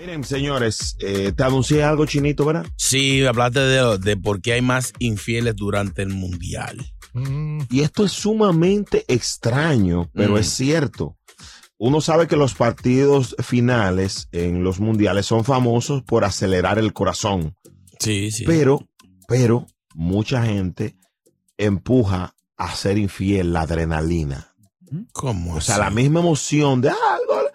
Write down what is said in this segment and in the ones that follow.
Miren, señores, eh, te anuncié algo chinito, ¿verdad? Sí, hablaste de, de por qué hay más infieles durante el mundial. Y esto es sumamente extraño, pero Mm. es cierto. Uno sabe que los partidos finales en los mundiales son famosos por acelerar el corazón, Sí, sí. pero, pero mucha gente empuja a ser infiel la adrenalina. ¿Cómo? O sea, así? la misma emoción de "Ah, algo.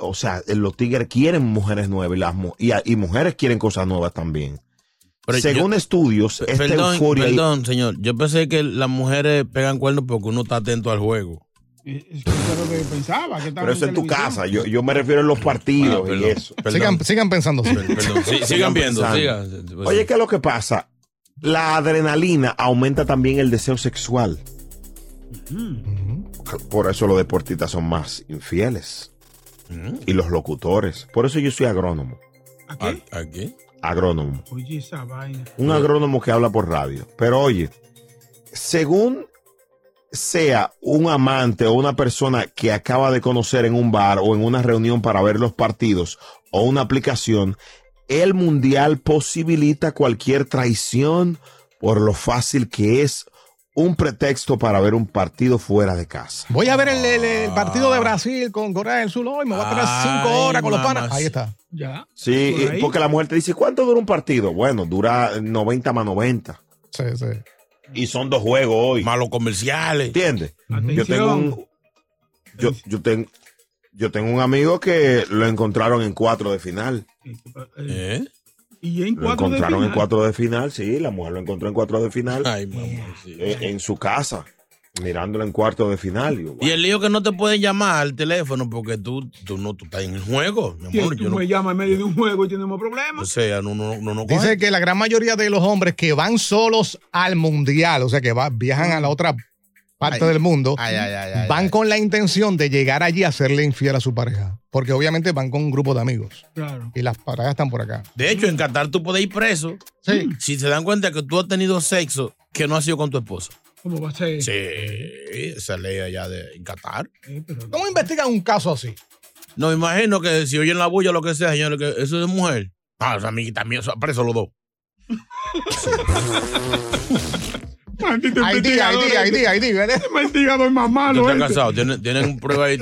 O sea, los tigres quieren mujeres nuevas y, las, mu- y, y mujeres quieren cosas nuevas también. Pero Según yo- estudios, esta Perdón, euforia. perdón, señor. Yo pensé que las mujeres pegan cuernos porque uno está atento al juego. Es eso es lo que pensaba. Que Pero eso en tu casa. Yo, yo me refiero a los partidos Ah, y eso. perdón, Sigan, sigan pensando. per- perdón. Sí, sigan viendo, pensando. sigan. Oye, ¿qué es lo que pasa? La adrenalina aumenta también el deseo sexual. Por eso los deportistas son más infieles. Y los locutores. Por eso yo soy agrónomo. ¿A qué? ¿A, a qué? Agrónomo. Oye, esa vaina. Un agrónomo que habla por radio. Pero oye, según sea un amante o una persona que acaba de conocer en un bar o en una reunión para ver los partidos o una aplicación, el mundial posibilita cualquier traición por lo fácil que es un pretexto para ver un partido fuera de casa. Voy a ver el, el- el partido de Brasil con Corea del Sur hoy. Me voy a quedar cinco horas con los panas. Ahí está. Ya. Sí, Por porque la mujer te dice, ¿cuánto dura un partido? Bueno, dura 90 más 90. Sí, sí. Y son dos juegos hoy. Malos comerciales. ¿Entiendes? Yo tengo un yo, yo tengo yo tengo un amigo que lo encontraron en cuatro de final. ¿Eh? Y en Lo cuatro de encontraron en cuatro de final, sí, la mujer lo encontró en cuatro de final Ay, mamá. sí. eh, en su casa, mirándolo en cuarto de final. Y yo, Y el lío que no te pueden llamar al teléfono porque tú, tú no tú estás en el juego. Mi ¿Quién amor, tú yo no, me llamas en medio de un juego y tenemos problemas? o sea, no, no, no, no Dice que la gran mayoría de los hombres que van solos al mundial, o sea, que va- viajan a la otra parte Ay. del mundo, Ay, ay, ay, ay, van ay. con la intención de llegar allí a serle infiel a su pareja. Porque obviamente van con un grupo de amigos. Claro. Y las parejas están por acá. De hecho, en Qatar tú puedes ir preso Sí. si se dan cuenta que tú has tenido sexo que no ha sido con tu esposa. ¿Cómo va a ser? Sí, esa ley allá de en Qatar. Pero- ¿Cómo investigan un caso así? No, me imagino que si oyen la bulla o lo que sea, señores, que eso es mujer. Ah, o sea, a mí también, eso- preso los dos. Más malo. este. casado, tienen, tienen prueba ahí,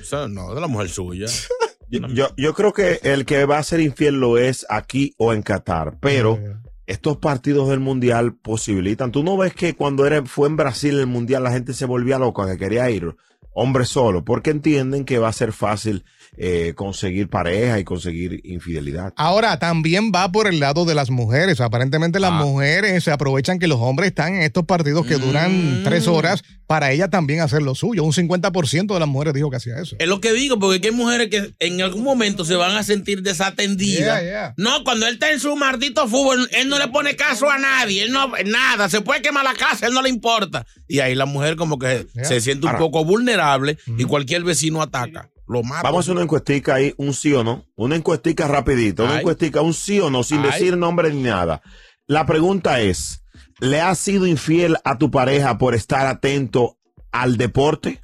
o sea, No, de la mujer suya. yo, yo- yo creo que el que va a ser infiel lo es aquí o en Qatar, pero Eh, estos partidos del mundial posibilitan. Tú no ves que cuando era, fue en Brasil el mundial la gente se volvía loca que quería ir. Hombres solo, porque entienden que va a ser fácil eh, conseguir pareja y conseguir infidelidad. Ahora, también va por el lado de las mujeres. Aparentemente las Ah. mujeres se aprovechan que los hombres están en estos partidos que duran Mm. tres horas para ellas también hacer lo suyo. Un 50% de las mujeres dijo que hacía eso. Es lo que digo, porque hay mujeres que en algún momento se van a sentir desatendidas. Yeah, yeah. No, cuando él está en su maldito fútbol, él no le pone caso a nadie, él no, nada, se puede quemar la casa, él no le importa. Y ahí la mujer como que Yeah. se siente un Ahora- poco vulnerable y cualquier vecino ataca, lo mata. Vamos a hacer una encuestica ahí, un sí o no. Una encuestica rapidito, una Ay. encuestica, un sí o no, sin Ay. decir nombre ni nada. La pregunta es, ¿le has sido infiel a tu pareja por estar atento al deporte?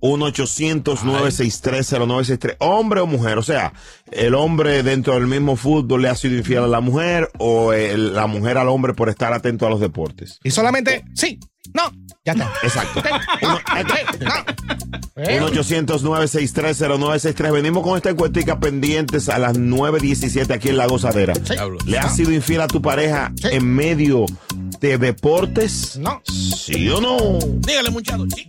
1-800-963-0963. Hombre o mujer. O sea, el hombre dentro del mismo fútbol le ha sido infiel a la mujer o el- la mujer al hombre por estar atento a los deportes. Y solamente, sí, no, ya está. Exacto. Uno- Sí, no. Eh, 1-800-963-0963. Venimos con esta encuestica pendientes a las 9.17 aquí en La Gozadera. Diablo. ¿Le has sido infiel a tu pareja Sí. en medio de deportes? No. ¿Sí o no? Dígale, muchacho. sí.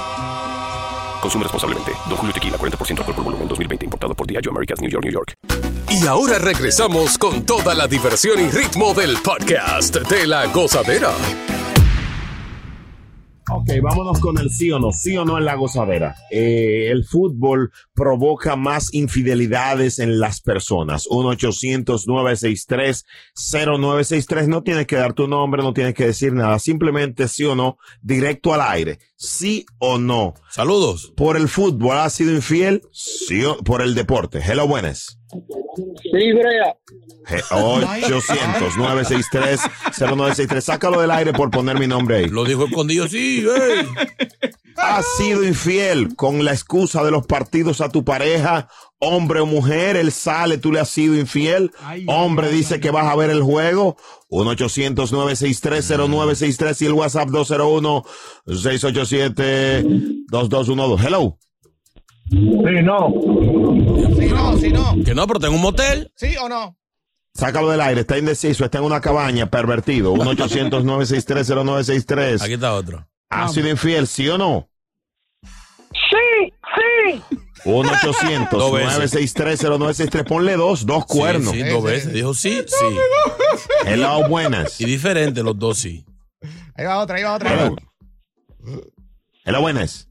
Consume responsablemente. Don Julio Tequila, 40% alcohol por volumen, 2020. Importado por Diageo Americas, New York, New York. Y ahora regresamos con toda la diversión y ritmo del podcast de la gozadera. Ok, vámonos con el sí o no. Sí o no en la gozadera. Eh, el fútbol provoca más infidelidades en las personas. 1-800-963-0963. No tienes que dar tu nombre, no tienes que decir nada. Simplemente sí o no, directo al aire. Sí o no. Saludos. ¿Por el fútbol ha sido infiel? Sí o por el deporte. Hello, buenas. Sí, Brea. 800-963-0963. Sácalo del aire por poner mi nombre ahí. Lo dijo escondido, sí. ey. ¿Has sido infiel con la excusa de los partidos a tu pareja? Hombre o mujer, él sale, tú le has sido infiel. Hombre dice que vas a ver el juego. 1-800-963-0963 y el WhatsApp 201-687-2212. Hello. Sí, no. Sí, no, sí, no. Que no, pero tengo un motel. ¿Sí o no? Sácalo del aire, está indeciso, está en una cabaña, pervertido. 1-800-963-0963. Aquí está otro. ¿Has sido infiel, sí o no? Sí, sí. 1-800-963-0963. Ponle dos, dos cuernos. Sí, sí, dos veces. Dijo sí, sí. Hello, buenas. Y diferente los dos sí. Ahí va otra, ahí va otra. Hello. Hello, buenas.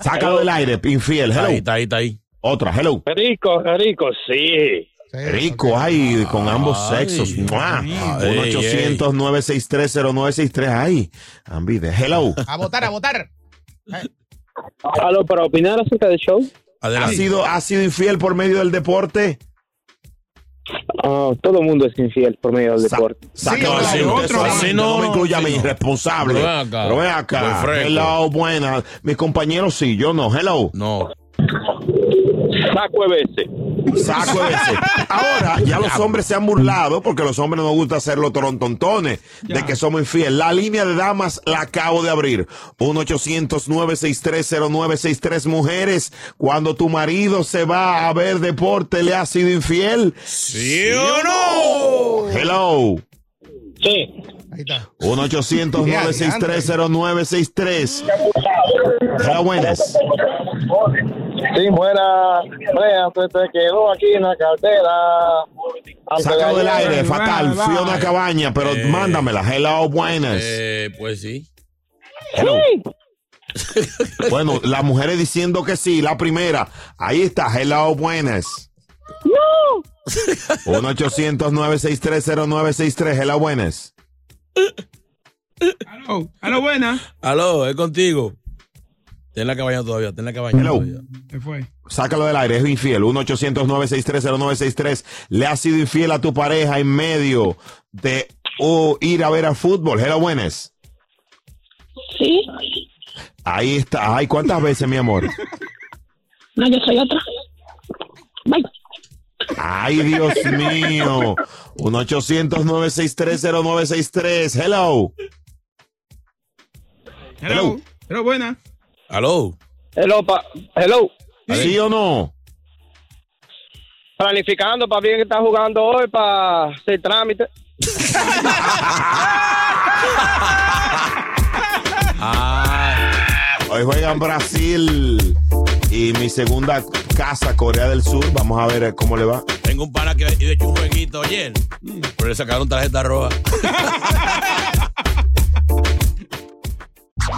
Sácalo del aire, infiel. Está ahí, Hello. está ahí, está ahí. Otra, hello. Rico, rico, sí. Rico, ay, con ambos Ay. sexos. ¡Mua! Ay, 1-800-963-0963. Ay, ambide. Hello. A votar, a votar. Aló, para opinar acerca del show. ¿Ha sido, ¿Ha sido infiel por medio del deporte? Ah, todo el mundo es infiel por medio del Sa- deporte. Sí, aire. otro, Usted otro. solamente Sí, no, no, me incluya a mí, no. irresponsable. Pero ven acá. Pero ven acá. Hello, buena. Mis compañeros sí, yo no. Hello. No. Saco veces. Saco de ese. Ahora, ya los hombres se han burlado porque los hombres nos gusta hacer los torontontones de que somos infieles. La línea de damas la acabo de abrir. 1-800-963-0963. Mujeres, cuando tu marido se va a ver deporte, ¿le ha sido infiel? ¿Sí o no? Hello. Sí. Ahí está. 1-800-963-0963. Hello, buenas. Sí, buena. Brea, usted te quedó aquí en la cartera. Sácalo del aire, fatal. Fui a una cabaña, pero Eh. mándamela. Hello, buenas. Eh, pues sí. Hello. Bueno, las mujeres diciendo que sí, la primera. Ahí está, hello, buenas. 1-800-963-0963. Hello, buenas. Aló, aló, buena. Aló, es contigo. Ten la cabaña todavía, ten la cabaña Hello. todavía. ¿Qué fue? Sácalo del aire, es infiel. 1-800-963-0963. Le has sido infiel a tu pareja en medio de o ir a ver al fútbol. Hello, buenas. Sí. Ahí está. Ay, ¿cuántas veces, mi amor? No, yo soy otra. Bye. Ay, Dios mío. 1-800-963-0963. Hello. Hello. Hello, buena. Aló. Hello, pa hello. ¿Sí o no? Planificando para bien que está jugando hoy para hacer trámite. Hoy juegan Brasil y mi segunda casa, Corea del Sur. Vamos a ver eh, cómo le va. Tengo un pana que ha hecho un jueguito ayer, pero le sacaron tarjeta roja.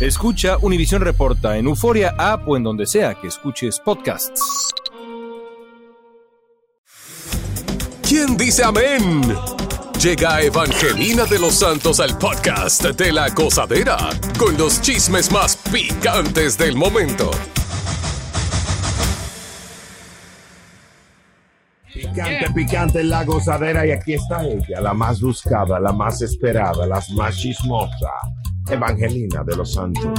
Escucha Univisión Reporta en Euforia App o en donde sea que escuches podcasts. ¿Quién dice amén? Llega Evangelina de los Santos al podcast de la gozadera con los chismes más picantes del momento. Picante, picante en la gozadera y aquí está ella, la más buscada, la más esperada, la más chismosa, Evangelina de los Santos.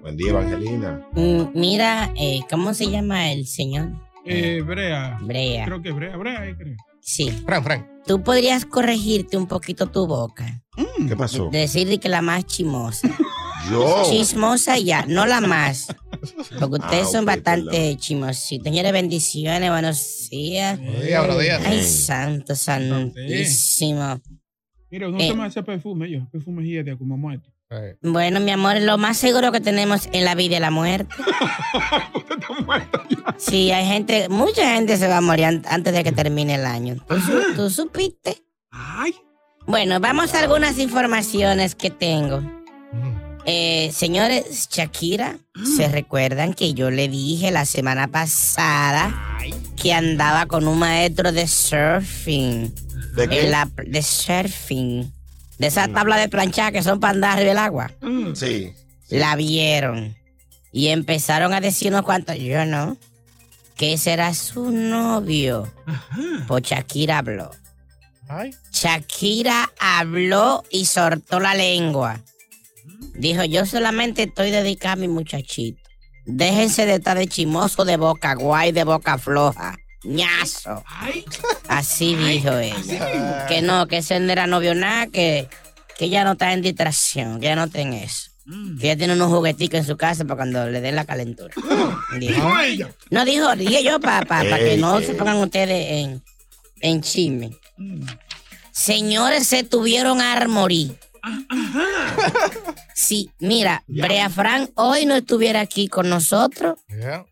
Buen día, Evangelina. Mm, Mira, eh, ¿cómo se llama el señor? Eh, Brea. Brea. Creo que es Brea. Brea, ahí creo. Sí. Frank, Frank. Tú podrías corregirte un poquito tu boca. ¿Qué pasó? Decir que la más chimosa. Yo. Chismosa ya, no la más. Porque ustedes Ah, son bastante chimositos. Señores, bendiciones, buenos días. Buenos días, buenos días. Ay, santo, santísimo. Mira, no Eh. se me hace perfume yo. Perfume de como muerto. Bueno, mi amor, lo más seguro que tenemos en la vida es la muerte. Sí, hay gente, mucha gente se va a morir an- antes de que termine el año. ¿Tú, su- tú supiste? Bueno, vamos a algunas informaciones que tengo. Eh, señores, Shakira, ¿se recuerdan que yo le dije la semana pasada que andaba con un maestro de surfing? ¿De qué? En la- de surfing. De esa tabla de planchar que son para andar arriba del agua. Sí. La vieron. Y empezaron a decir unos cuantos, yo no, que ese era su novio. Pues Shakira habló. Shakira habló y soltó la lengua. Dijo, yo solamente estoy dedicada a mi muchachito. Déjense de estar de chimoso de boca guay, de boca floja. ñazo. Así dijo ella. Que no, que ese no era novio nada, que, que ella no está en distracción, que ella no está en eso. Que ella tiene unos jugueticos en su casa para cuando le den la calentura. Dijo. No dijo, dije yo para que no se pongan ustedes en, en chisme. Señores, se tuvieron a morir. Sí, mira, Brea Frank hoy no estuviera aquí con nosotros.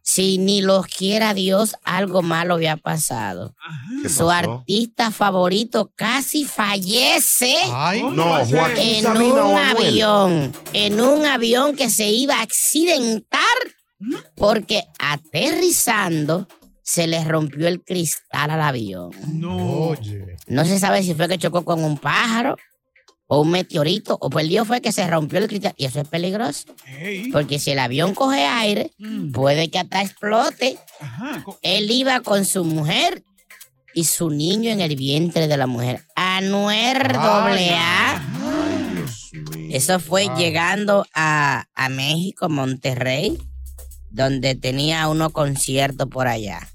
Si ni los quiera Dios, algo malo había pasado. ¿Qué Su pasó? artista favorito casi fallece Ay, no, Joaquín en Sabina un avión. En un avión que se iba a accidentar porque aterrizando se le rompió el cristal al avión. No. No se sabe si fue que chocó con un pájaro o un meteorito o perdió fue que se rompió el cristal. Y eso es peligroso. Porque si el avión coge aire, puede que hasta explote. Él iba con su mujer y su niño en el vientre de la mujer. Anuer doble A. Eso fue llegando a, a México, Monterrey, donde tenía unos conciertos por allá.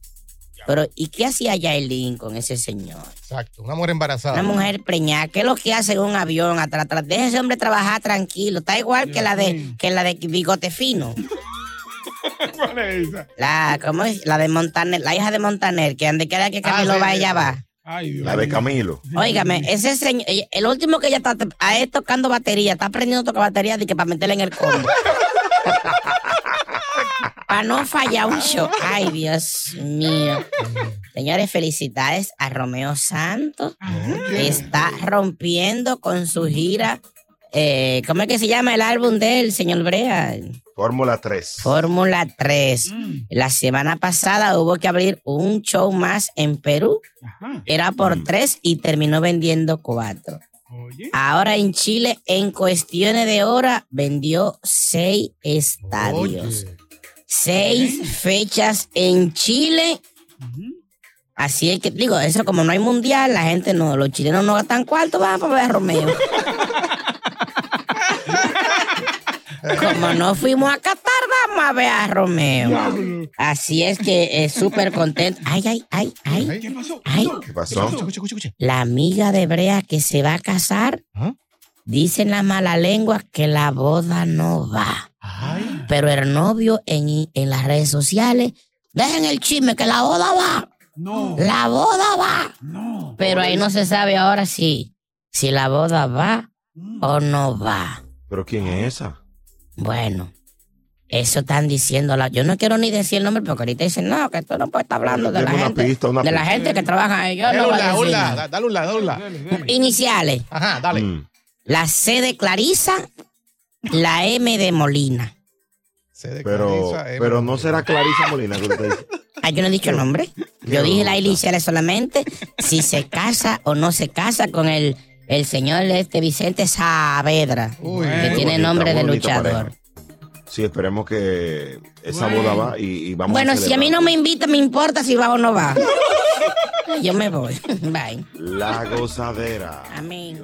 Pero, ¿y qué hacía Yailin con ese señor? Exacto, una mujer embarazada. Una mujer preñada, ¿qué es lo que hace en un avión atrás? atrás? Deja ese hombre trabajar tranquilo. Está igual que la de que la de bigote fino. ¿Cuál es esa? La, ¿cómo es? La de Montaner, la hija de Montaner, que donde quiera que Camilo sí, va, ella va. Ay, Dios La de. Camilo. Óigame, ese señor, ella- el último que ella está a él tocando batería, está aprendiendo a tocar batería de que para meterle en el combo. para no fallar un show. Ay, Dios mío. Señores, felicidades a Romeo Santos. Está rompiendo con su gira. eh, ¿Cómo es que se llama el álbum del señor Brea? Fórmula 3. Fórmula 3. La semana pasada hubo que abrir un show más en Perú. Era por tres y terminó vendiendo cuatro. Ahora en Chile, en cuestiones de hora, vendió seis estadios. Seis fechas en Chile. Así es que, digo, eso como no hay mundial, la gente no, los chilenos no gastan cuarto, van para ver a Romeo. Como no fuimos a Qatar, vamos a ver a Romeo. Así es que es súper contento. Ay, ay, ay, ay. ¿Qué pasó? Ay, ¿Qué pasó? la amiga de Brea que se va a casar, dice en la mala lengua que la boda no va. Pero el novio en, en las redes sociales, dejen el chisme que la boda va. No. La boda va. No. Pero ahí no se sabe ahora si, si la boda va Mm. o no va. ¿Pero quién es esa? Bueno, eso están diciendo. la- Yo no quiero ni decir el nombre porque ahorita dicen, no, que tú no puedes estar hablando de la una gente. pista, una de la gente que trabaja ahí. Yo Dale no un voy a la, un decir la, nada. da- dale un la, dale un la. Iniciales. Ajá, dale. Mm. La C de Clarisa, la M de Molina. De Pero, Clarisa, pero no será Clarisa Molina que usted dice. Ah, yo no he dicho el nombre. Yo dije las iniciales solamente. Si se casa o no se casa con el, el señor este Vicente Saavedra, Uy, que tiene bonita, nombre de luchador. pareja. Sí, esperemos que esa Bueno. boda va y, y vamos Bueno, a si a mí no me invita, me importa si va o no va. Yo me voy. Bye. La gozadera. Amén.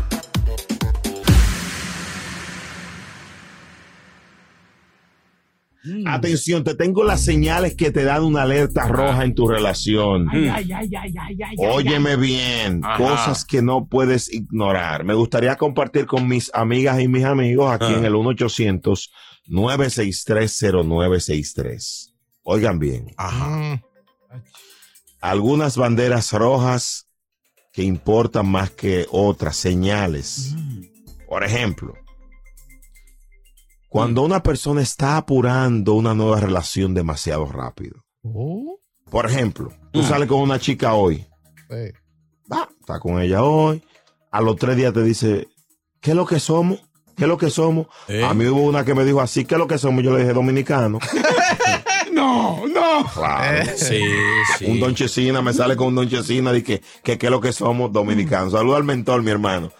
Atención, te tengo las señales que te dan una alerta roja en tu relación. Ay, ay, ay, ay, ay, ay, Óyeme bien, Ajá. cosas que no puedes ignorar. Me gustaría compartir con mis amigas y mis amigos aquí Ah. en el 1-800-963-0963. Oigan bien, Ajá. algunas banderas rojas que importan más que otras, señales. Por ejemplo, cuando una persona está apurando una nueva relación demasiado rápido. Por ejemplo, tú Mm. sales con una chica hoy, Sí. va, está con ella hoy, a los tres días te dice, ¿qué es lo que somos? ¿Qué es lo que somos? Eh. A mí hubo una que me dijo así, ¿qué es lo que somos? Yo le dije, dominicano. No, no. Claro. Sí, sí. Un Don Chesina me sale con un Don Chesina de que, que qué es lo que somos dominicanos. Saluda al mentor, mi hermano.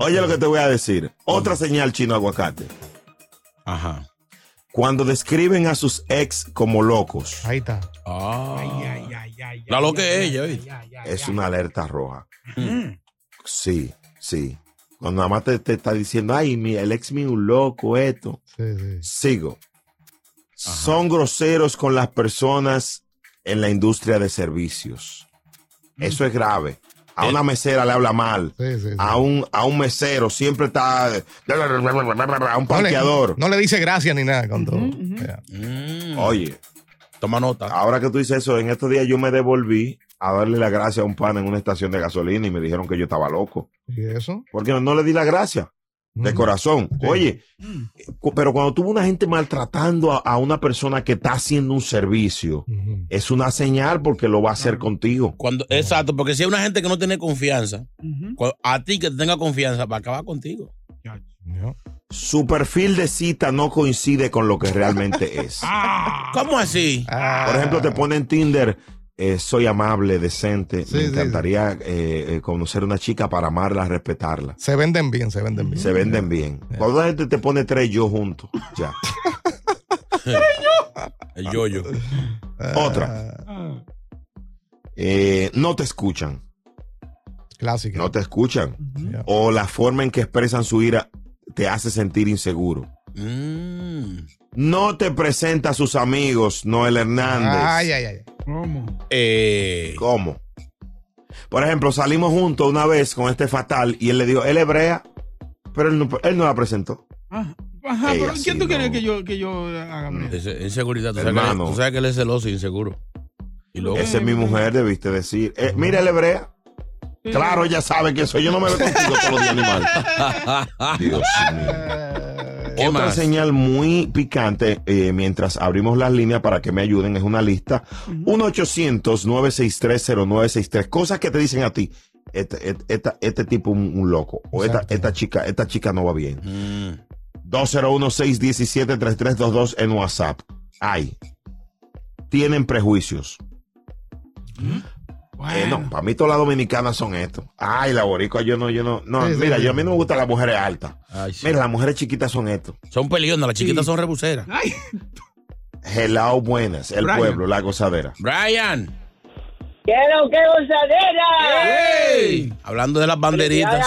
Oye lo que te voy a decir. Otra señal chino aguacate. Ajá. Cuando describen a sus ex como locos, Ahí está. Ah. Ay, ay, ay, ay. La loca es ella, ay, ¿oíste? ay, ay, es ay. una alerta roja. Mm. Sí, sí. Cuando nada más te, te está diciendo, ay, mi, el ex mío un loco, esto. Sí, sí. Sigo. Son groseros con las personas en la industria de servicios. Eso es grave. A una mesera le habla mal. Sí, sí, sí. A un, a un mesero siempre está. A un parqueador. No le, no le dice gracias ni nada con todo. Ya. Mm. Oye, Toma nota. ahora que tú dices eso, en estos días yo me devolví a darle la gracia a un pan en una estación de gasolina y me dijeron que yo estaba loco. ¿Y eso? Porque no le di la gracia. De corazón. Oye, cu- pero cuando tuvo una gente maltratando a, a una persona que está haciendo un servicio, es una señal porque lo va a hacer contigo. Cuando, exacto, porque si hay una gente que no tiene confianza, a ti que te tenga confianza, va a acabar contigo. Su perfil de cita no coincide con lo que realmente es. ¿Cómo así? Por ejemplo, te pone en Tinder, eh, soy amable, decente, Sí, me sí, encantaría eh, eh, conocer una chica para amarla, respetarla. Se venden bien, se venden bien. Se venden bien. Cuando la gente te pone tres yo juntos, ya. El yoyo. Otra. Eh, no te escuchan. Clásica. No te escuchan. O la forma en que expresan su ira te hace sentir inseguro. Mm. No te presenta a sus amigos, Noel Hernández. Ay, ay, ay. ¿Cómo? Eh, ¿Cómo? Por ejemplo, salimos juntos una vez con este fatal y él le dijo, él hebrea, pero él no, él no la presentó. Ajá, Ajá, Ey, pero ¿quién tú no. quieres que yo, que yo haga? ese- inseguridad. Tú sabes, que, Hermano. tú sabes que él es celoso y inseguro. Y luego, Esa es mi mujer, debiste decir. Eh, mira, él es hebrea. Claro, ella sabe que soy yo. No me veo contigo todos los días, animal. Dios mío. ¿Qué Otra más? señal muy picante, eh, mientras abrimos las líneas para que me ayuden, es una lista. 1-800-963-0963. Cosas que te dicen a ti. Este, este, esta- este tipo un, un loco. O esta, esta chica, esta chica no va bien. Mm. 201-617-3322 en WhatsApp. Ay. Tienen prejuicios. Eh, no, para mí todas las dominicanas son esto. Ay, la boricua, yo no, yo no. No, Sí, mira, sí. yo a mí no me gustan las mujeres altas. Mira, las mujeres chiquitas son esto. Son pelionas, las chiquitas son rebuseras. Hello, buenas. El Brian. pueblo, la gozadera. Brian. ¡Quiero que gozadera! ¡Ey! Hablando de las banderitas.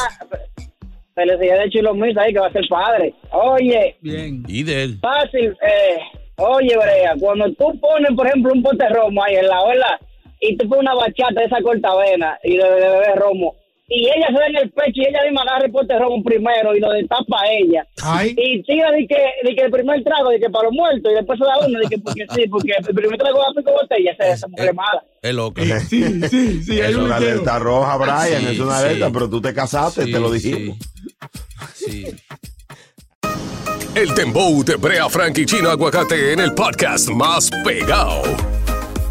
Felicidades de Chulo Misa ahí que va a ser padre. Oye, Bien. Y de él. fácil. Eh, oye, Brea, cuando tú pones, por ejemplo, un pote romo ahí en la ola y tú pones una bachata de esa cortavena y de, de beber romo y ella se da en el pecho y ella misma agarra el pote de romo primero y lo destapa a ella. Y tira de que, de que el primer trago, de que para los muertos y después se da uno, de que porque sí, porque el primer trago va a pico botella, esa, esa mujer es mala. Es loco. Sí, sí, sí. es una alerta roja, Brian. Sí, es una sí. alerta, pero tú te casaste, Sí, te lo dijimos. Sí. El Dembow de Brea Frank y Chino Aguacate en el podcast más pegado.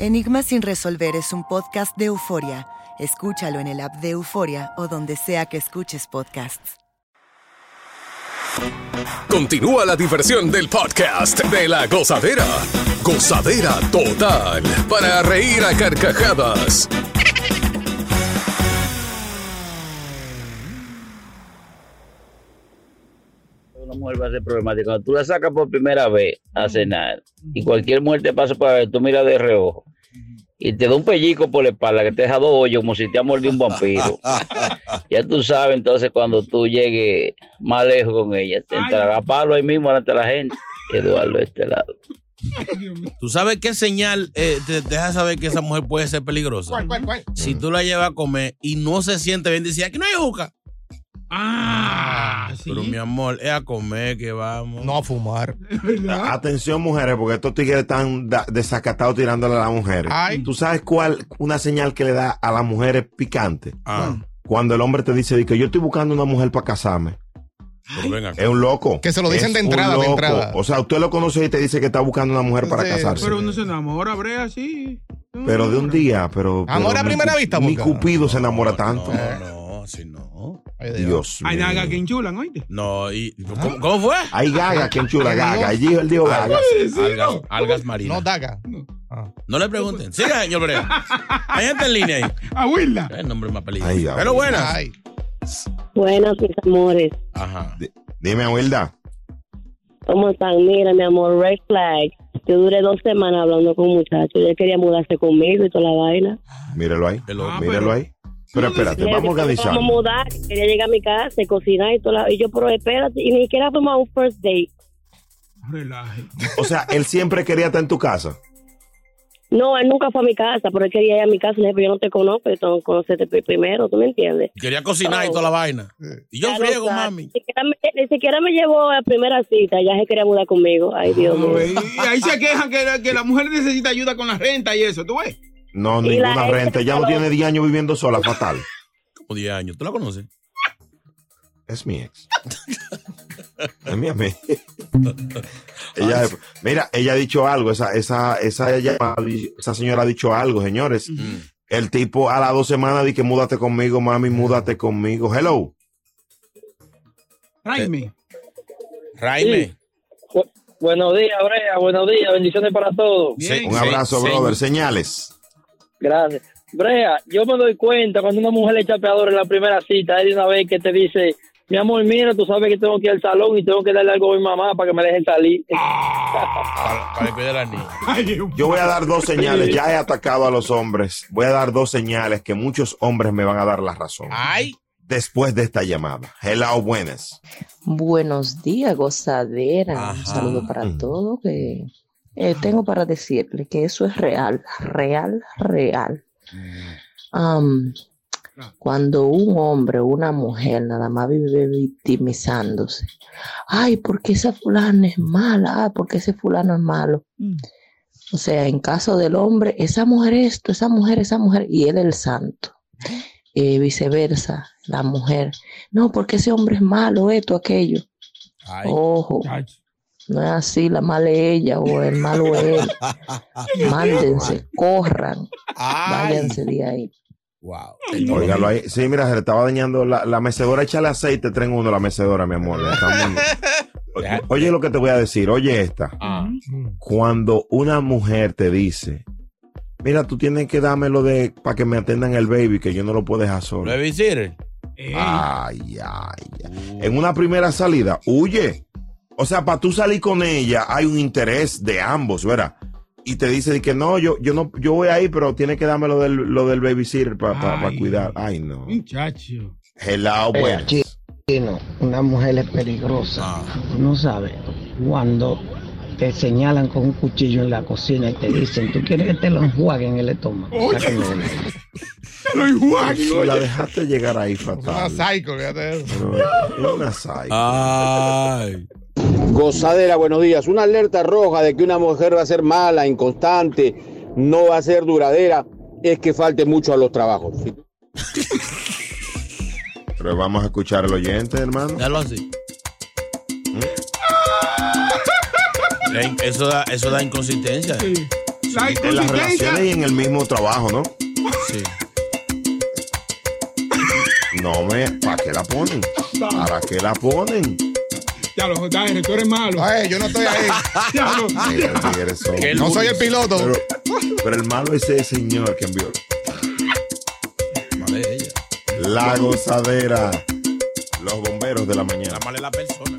Enigma sin resolver es un podcast de euforia. Escúchalo en el app de Euforia o donde sea que escuches podcasts. Continúa la diversión del podcast de la gozadera. Gozadera total. Para reír a carcajadas. Una mujer va a ser problemática. Cuando tú la sacas por primera vez a cenar y cualquier mujer te pasa para ver, tú miras de reojo y te da un pellico por la espalda que te deja dos hoyos como si te ha mordido un vampiro. ya tú sabes, entonces cuando tú llegues más lejos con ella, te entrará a palo ahí mismo delante de la gente. Eduardo de este lado. ¿Tú sabes qué señal eh, te deja saber que esa mujer puede ser peligrosa? ¿Cuál, cuál, cuál? Si tú la llevas a comer y no se siente bien, dice, aquí no hay juca. Ah, Pero mi amor, es a comer que vamos. No a fumar. Atención, mujeres, porque estos tigres están desacatados tirándole a las mujeres. ¿Tú sabes cuál? Una señal que le da a las mujeres picante. Ah. Cuando el hombre te dice que yo estoy buscando una mujer para casarme. Es un loco. Que se lo dicen Es de entrada, de entrada. O sea, usted lo conoce y te dice que está buscando una mujer para Sí, casarse. Pero uno se enamora, Brea, sí. Pero de un día, pero. Amor pero a mi primera vista, Mi Boca. Cupido se enamora tanto. No, así no. Dios Hay mío. nagas que enchulan, oíste. No, y ¿cómo, cómo fue? Hay gaga, que enchula gaga. Allí él dijo gaga. Algas, algas marinas. No, daga. No le pregunten. Siga, señor Brea. Hay gente en línea ahí. Abuela. El nombre más peligroso. Ay, Pero buenas. Ay. Buenas, mis amores. Ajá. Dime, Wilda. ¿Cómo están? Mira, mi amor, red flag. Yo duré dos semanas hablando con un muchacho. Él quería mudarse conmigo y toda la vaina. Míralo ahí. loco. Míralo ahí. Pero espérate, Le vamos a dije, organizar. Vamos a mudar, quería llegar a mi casa, cocinar y todo. la- Y yo, pero espérate, y ni siquiera fuimos a un first date. Relaje. O sea, él siempre quería estar en tu casa. No, él nunca fue a mi casa, pero él quería ir a mi casa. Le dije, pero yo no te conozco, yo tengo que conocerte pri- primero, ¿tú me entiendes? Quería cocinar y toda la vaina. Y yo lo friego, mami. Ni siquiera, me, ni siquiera me llevó a la primera cita, ya se quería mudar conmigo. Ay, Dios mío. Y ahí se quejan que, la- que la mujer necesita ayuda con la renta y eso, ¿tú ves? No, Y ninguna renta. Ya no tiene 10 años viviendo sola, fatal. Como 10 años. ¿Tú la conoces? Es mi ex. es mi amiga. ella, mira, ella ha dicho algo, esa, esa, esa, ella- esa señora ha dicho algo, señores. El tipo a las dos semanas dice que múdate conmigo, mami, múdate conmigo. Hello. Raime. Raime. Bu- buenos días, Brea. Buenos días. Bendiciones para todos. Un abrazo, brother. Señales. Gracias. Brea, yo me doy cuenta cuando una mujer le echa peador en la primera cita, es de una vez que te dice, mi amor, mira, tú sabes que tengo que ir al salón y tengo que darle algo a mi mamá para que me deje salir. Para, para la niña. Yo voy a dar dos señales. Ya he atacado a los hombres. Voy a dar dos señales que muchos hombres me van a dar la razón. Ay. Después de esta llamada. Hello, buenas. Buenos días, gozadera. Un saludo para todos. Que eh, tengo para decirle que eso es real, real, real. Cuando un hombre o una mujer nada más vive victimizándose, ay, porque esa fulana es mala, ah, porque ese fulano es malo. O sea, en caso del hombre, esa mujer esto, esa mujer, esa mujer, y él el santo. Eh, viceversa, la mujer, no, porque ese hombre es malo, esto, aquello. Ojo, no es así, la mala es ella o el malo es él. Mándense, corran, váyanse de ahí. Wow. Ahí. Sí, mira, se le estaba dañando la, la mecedora. Échale aceite, tren uno, la mecedora, mi amor. Está muy- Oye lo que te voy a decir. Oye esta. Cuando una mujer te dice, mira, tú tienes que dármelo de para que me atendan el baby, que yo no lo puedo dejar solo. Babysitter. Ay, ay, ay. En una primera salida, huye. O sea, para tú salir con ella hay un interés de ambos, ¿verdad? Y te dice que no, yo, yo no, yo voy ahí, pero tienes que darme lo del, lo del babysitter para Ay. cuidar. Ay, no. Muchacho. Hello, Eh, bueno. Chino, una mujer es peligrosa. Ah. No sabes. Cuando te señalan con un cuchillo en la cocina y te dicen, tú quieres que te lo enjuaguen el estómago. Sácame de ahí. Si la dejaste llegar ahí fatal. Una psycho, fíjate eso. Pero, una psycho. Ay. Gozadera, buenos días. Una alerta roja de que una mujer va a ser mala, inconstante, no va a ser duradera, es que falte mucho a los trabajos. Pero vamos a escuchar al oyente, hermano. Dalo así. Eh, Eso da, eso da inconsistencia. La En las relaciones y en el mismo trabajo, ¿no? Sí. No me, ¿para qué la ponen? ¿Para qué la ponen? Ya lo Daire, tú eres malo. Ay, yo no estoy ahí. Ya lo- No soy el piloto. Pero, pero el malo es ese señor que envió. Vale, ella. La gozadera. Los bomberos de la mañana. La mala es la persona.